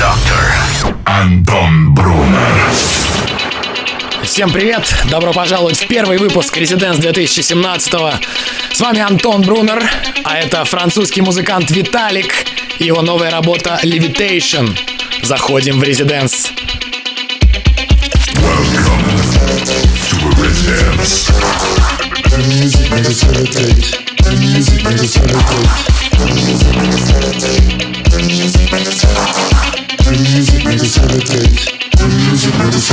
Doctor. Антон Брунер. Всем привет! Добро пожаловать в первый выпуск Residence 2017 С вами Антон Брунер, а это французский музыкант Виталик и его новая работа Levitation. Заходим в Residence. The music made us levitate. The music made us levitate. The music made us levitate. The music made us.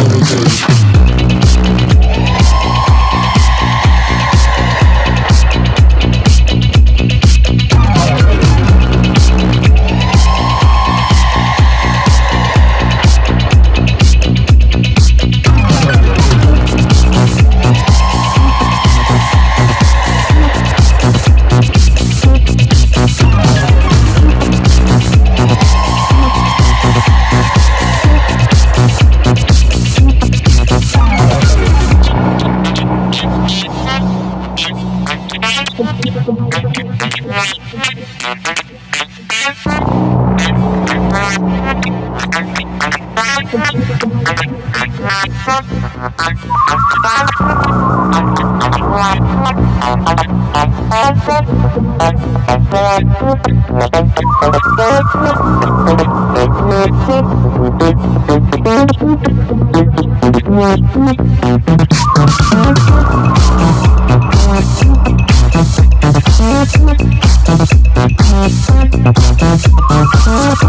Thank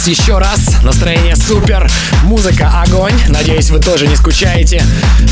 вас еще раз. Настроение супер, музыка огонь. Надеюсь, вы тоже не скучаете.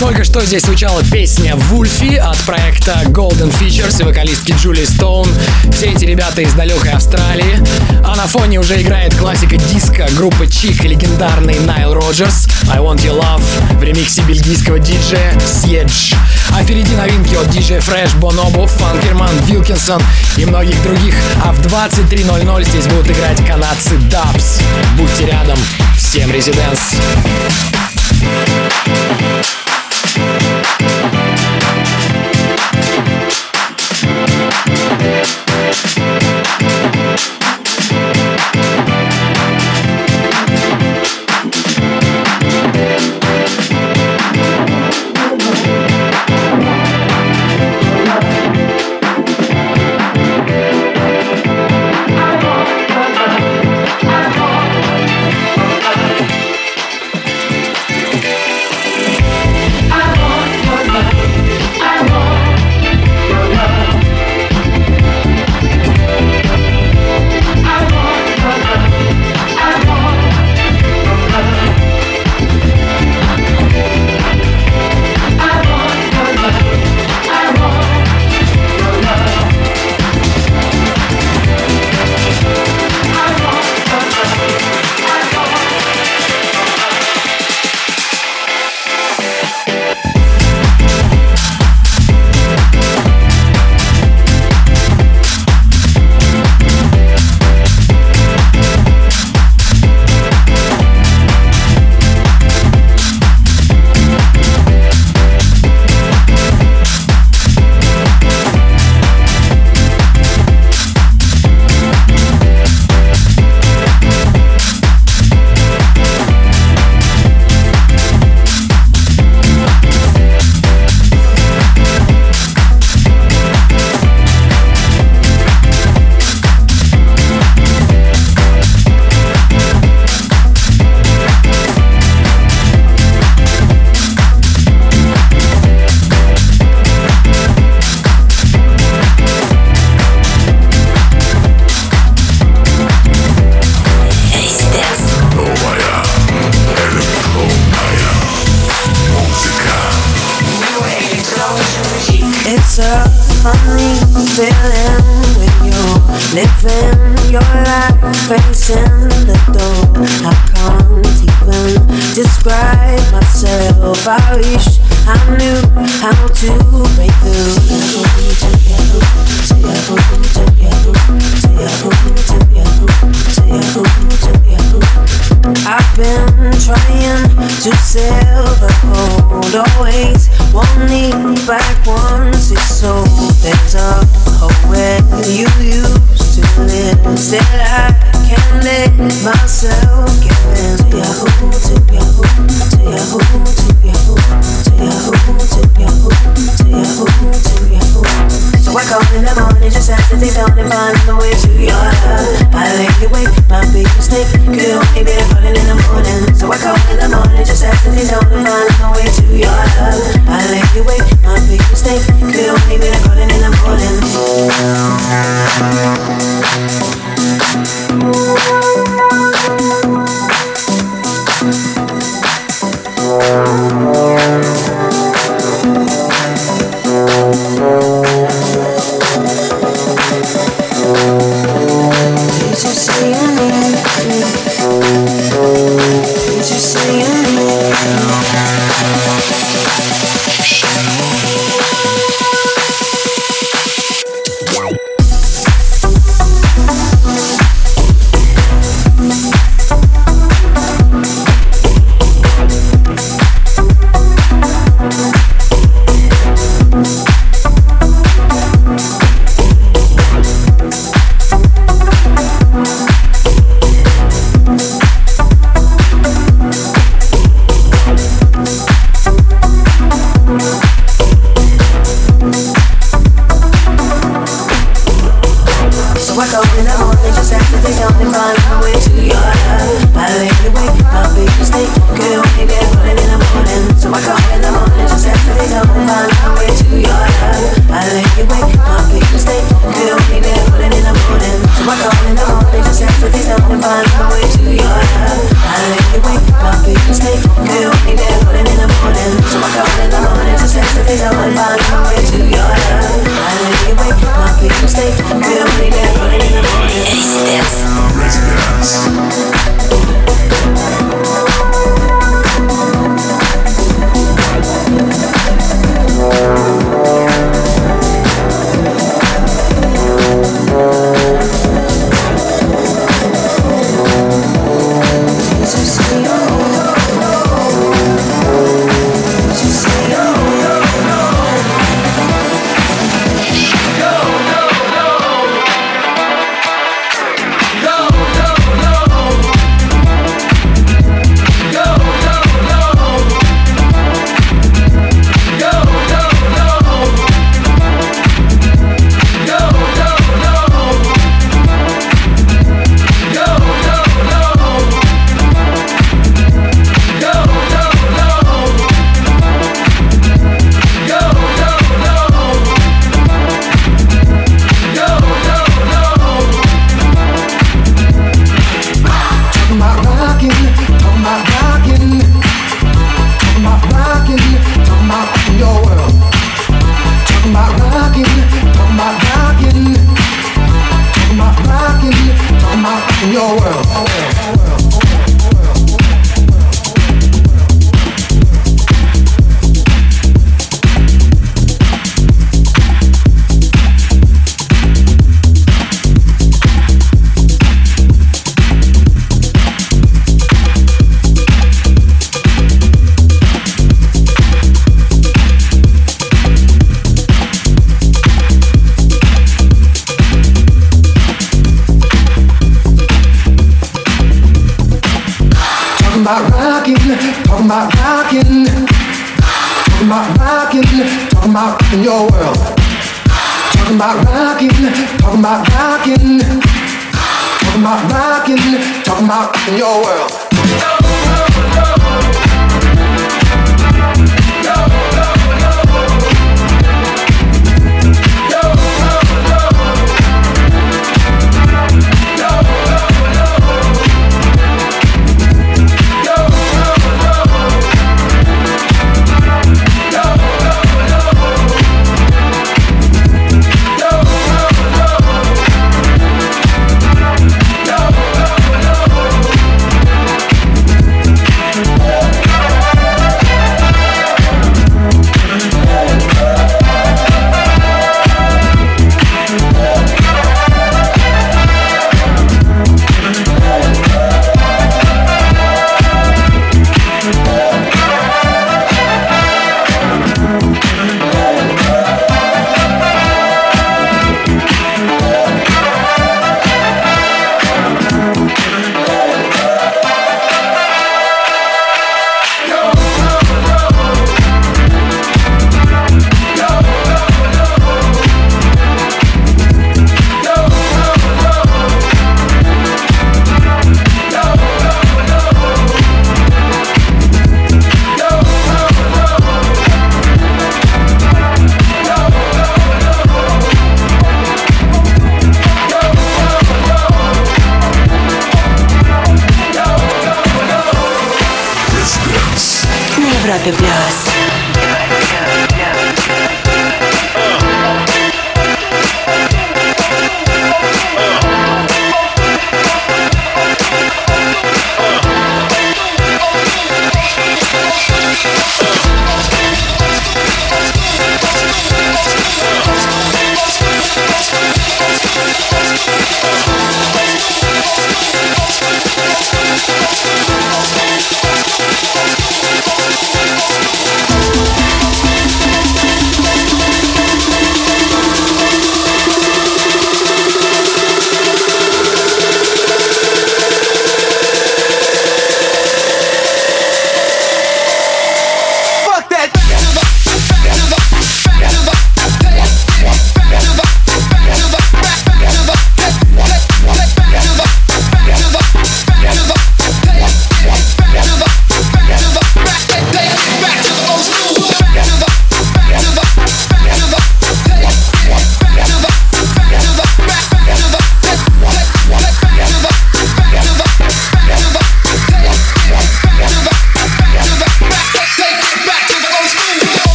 Только что здесь звучала песня «Вульфи» от проекта Golden Features и вокалистки Джули Стоун. Все эти ребята из далекой Австралии. А на фоне уже играет классика диска группы Чик и легендарный Найл Роджерс «I Want Your Love» в ремиксе бельгийского диджея Сьедж. А впереди новинки от DJ Fresh, Bonobo, Фанкерман, Вилкинсон и многих других. А в 23.00 здесь будут играть канадцы Dubs. Будьте рядом. Всем резиденс. your life facing the door. I can't even describe myself. I wish I knew how to break through. I've been trying to sell the gold, always won't back once it's sold. There's a hole where you use to I can let to Yahoo, to Yahoo, to Yahoo, to Yahoo, to Yahoo, to Yahoo, to Yahoo, to Yahoo, Work out in the morning just after they dawn and find the way to your love. I lay awake, my big snake Could only be falling in the morning. So work out in the morning just after they dawn and find the way to your love. I lay awake, my big snake Could only be falling in the morning. Ooh.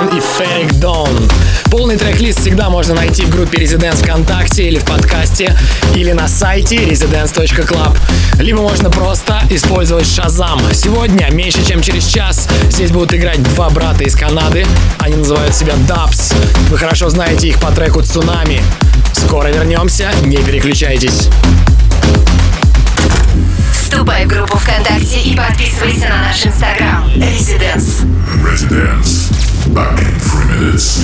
Бан и Ферик Дон. Полный трек-лист всегда можно найти в группе Residence ВКонтакте или в подкасте, или на сайте residence.club. Либо можно просто использовать Shazam. Сегодня, меньше чем через час, здесь будут играть два брата из Канады. Они называют себя Dubs. Вы хорошо знаете их по треку «Цунами». Скоро вернемся, не переключайтесь. Вступай в группу ВКонтакте и подписывайся на наш инстаграм. Residence. Residence. Back in three minutes.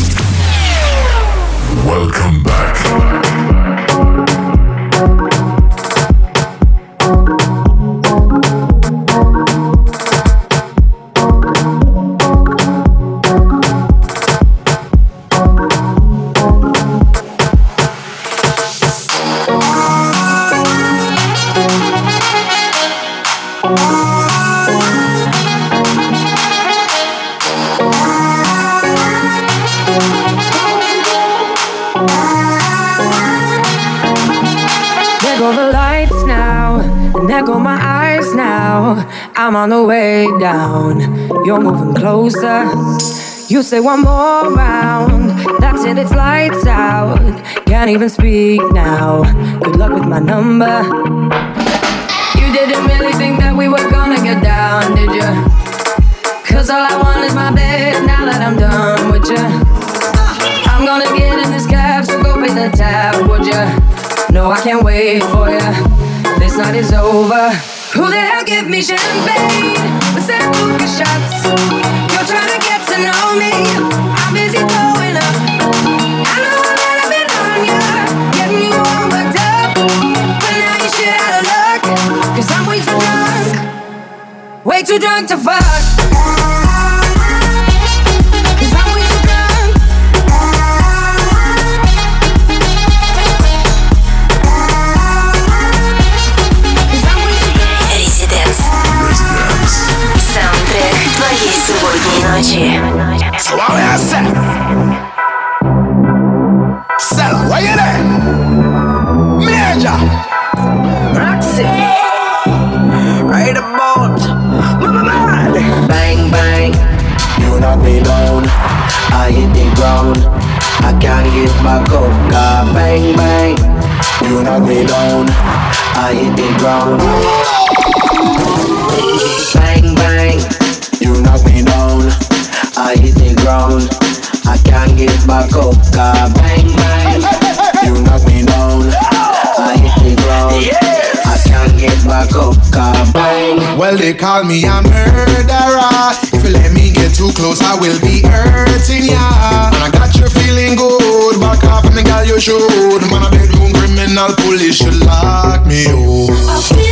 Welcome back. On the way down. You're moving closer. You say one more round. That's it, it's lights out. Can't even speak now. Good luck with my number. You didn't really think that we were gonna get down, did you? Cause all I want is my bed now that I'm done with you. I'm gonna get in this cab, so go pay the tab, would ya? No, I can't wait for ya. This night is over. Who the hell give me champagne? Let's have hookah shots. You're trying to get to know me. I'm busy throwing up. I know that I've been on ya, getting you all worked up. But now you shit out of luck. Cause I'm way too drunk. Way too drunk to fuck. So what we say? Sell, what you there? Major. Roxy. Ride a boat. Mama man. Bang bang. You knock me down. I hit the ground. I can't get back up. God bang bang. You knock me down. I hit the ground. Bang. Can't get back up. God, bang bang, you knock me down. I hit the ground. I can't get back up. God, bang. Well, they call me a murderer. If you let me get too close, I will be hurting ya. And I got you feeling good. Back off and the girl you should. Man, a bedroom criminal police should lock me up.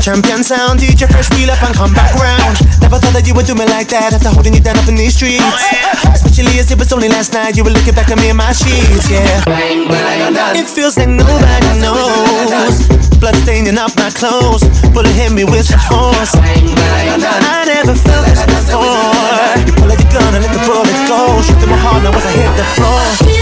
Champion sound. DJ first wheel up and come back round. Never thought that you would do me like that after holding you down up in these streets. Especially as it was only last night you were looking back at me in my sheets, yeah. Bang bang, It feels like nobody knows. Blood staining up my clothes. Bullet hit me with such force. I never felt this before. You pull out your gun and let the bullet go. Shoot through my heart now as I hit the floor.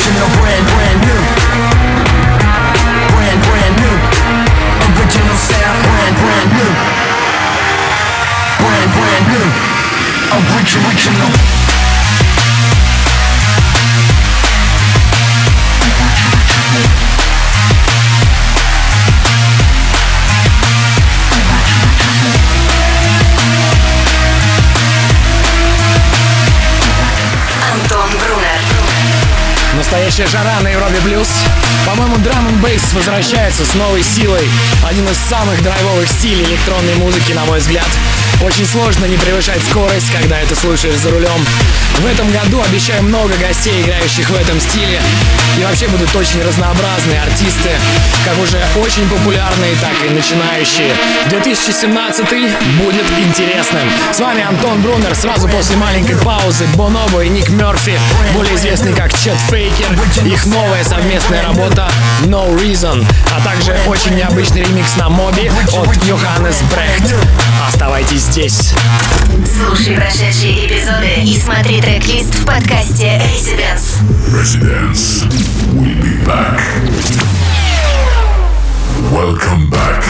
Original brand, brand new. Brand, brand new. Original sound, brand, brand new. Brand, brand new. Original. Настоящая жара на Европе Плюс. По-моему, драм н бейс возвращается с новой силой. Один из самых драйвовых стилей электронной музыки, на мой взгляд. Очень сложно не превышать скорость, когда это слушаешь за рулем. В этом году обещаю много гостей, играющих в этом стиле. И вообще будут очень разнообразные артисты, как уже очень популярные, так и начинающие. 2017 будет интересным. С вами Антон Брунер. Сразу после маленькой паузы Бонобо и Ник Мерфи, более известный как Чет Фейкер. Их новая совместная работа No Reason, а также очень необычный ремикс на Моби от Йоханнес Брехт. Оставайтесь здесь. Слушай прошедшие эпизоды и смотри трек-лист в подкасте Residence. Residence. We'll be back. Welcome back.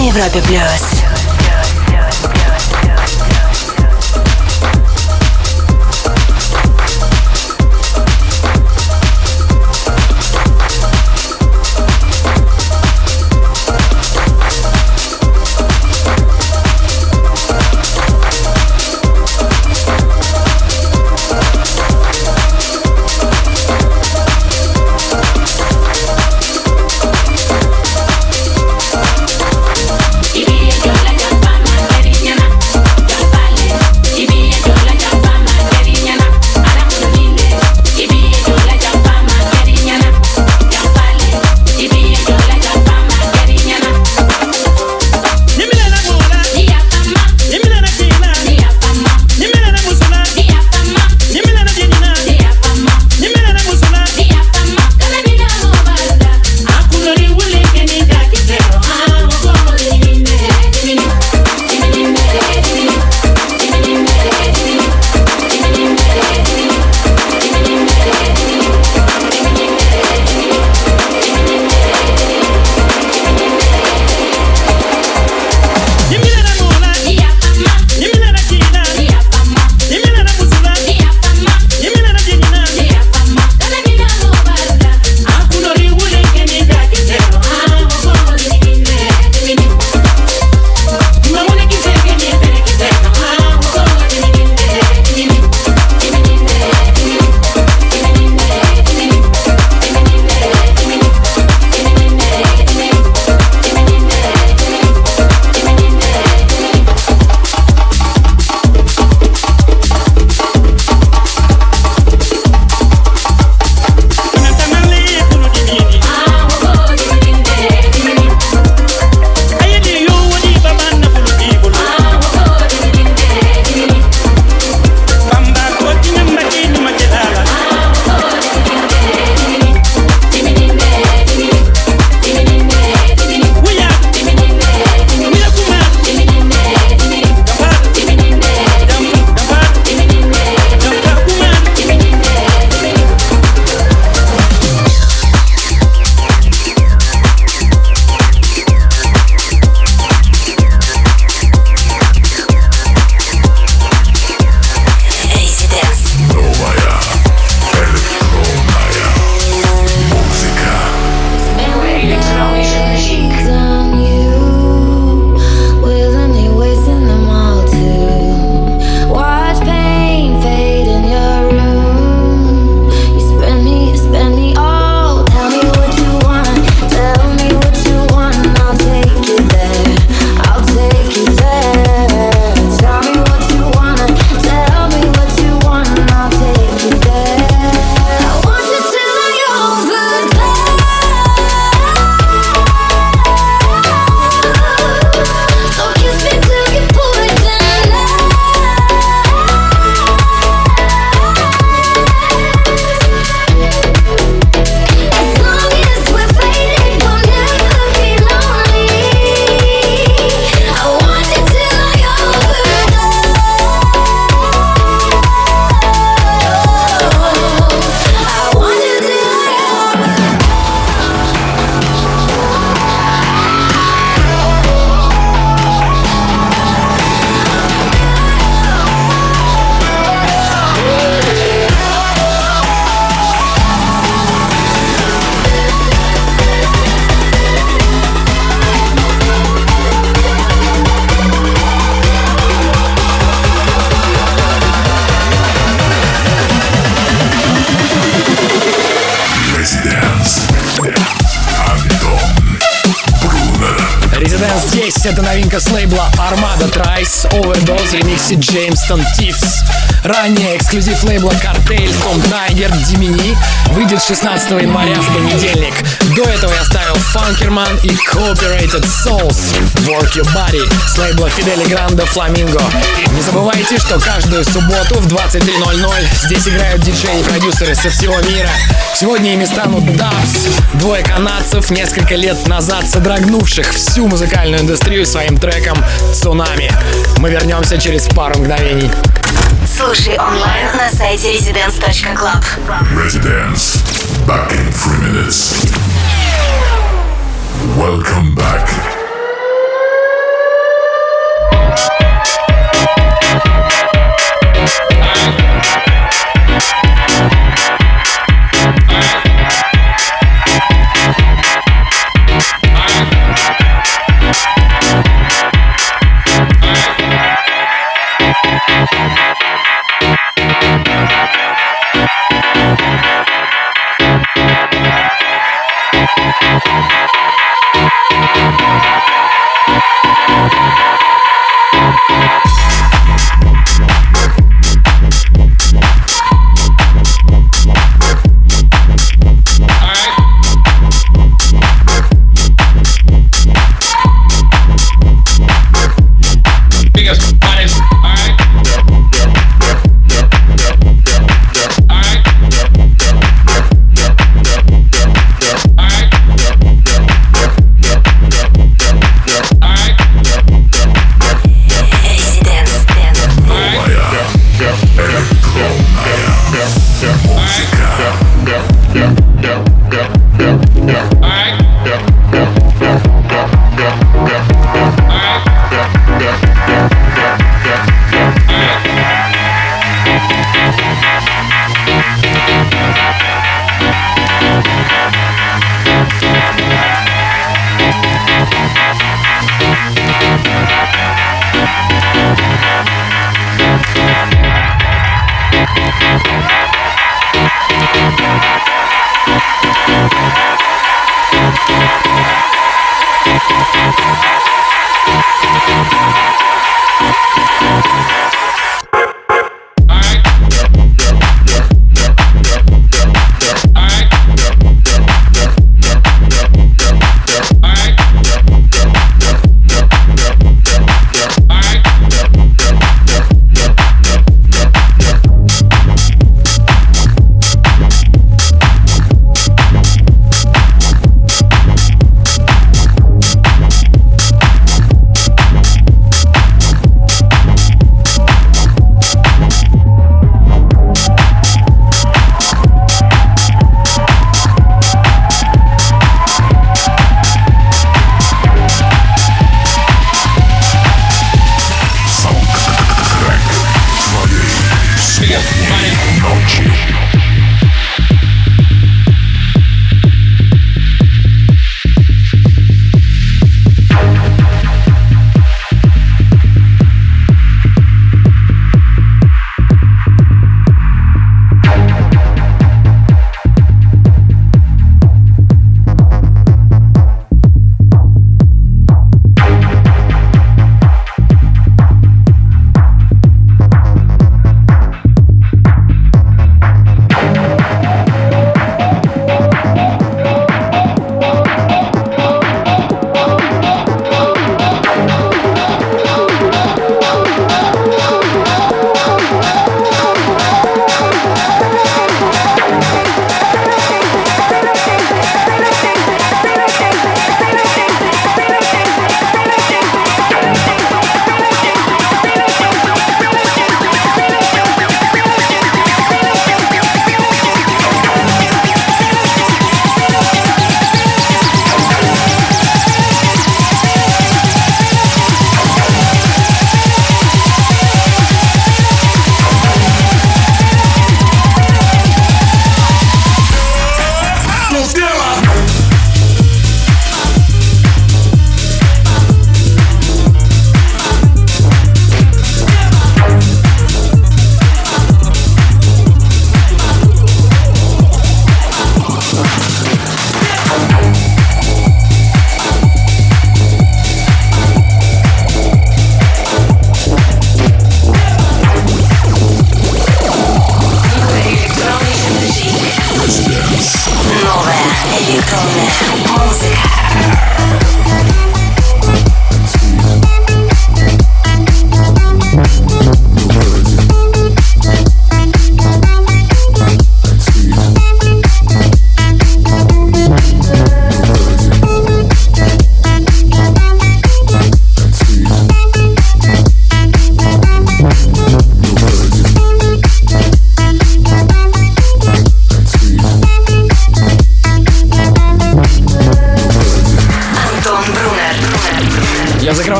на Европе плюс. Джеймстон Тифс. Ранее эксклюзив лейбла Картель Том Тайгер Димини выйдет 16 января в понедельник. До этого я ставил Фанкерман и Cooperated Souls Work Your Body с лейбла Фидели Гранда Фламинго. Не забывайте, что каждую субботу в 23.00 здесь играют диджеи и продюсеры со всего мира. Сегодня ими станут Dubs, двое канадцев, несколько лет назад содрогнувших всю музыкальную индустрию своим треком «Цунами». Мы вернемся через пару мгновений. Слушай онлайн на сайте residence.club. Residence. Back in three minutes. Welcome back. no, no, no, no.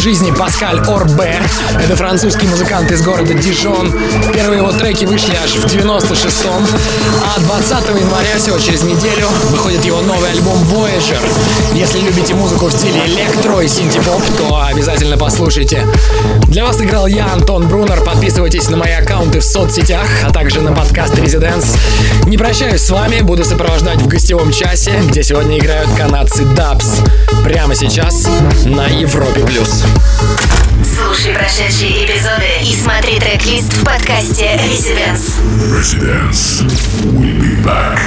Жизни Паскаль Орбе. Это французский музыкант из города Дижон. Первые его треки вышли аж в 96-м. А 20 января, всего через неделю, выходит его новый альбом Voyager. Если любите музыку в стиле электро и синти-поп, то обязательно послушайте. Для вас играл я, Антон Брунер. Подписывайтесь на мои аккаунты в соцсетях, а также на подкаст Residence. Не прощаюсь с вами, буду сопровождать в гостевом часе, где сегодня играют канадцы Dubs. Прямо сейчас на Европе+. плюс. Слушай прошедшие эпизоды и смотри трек-лист в подкасте Residence. Residence. We'll be back.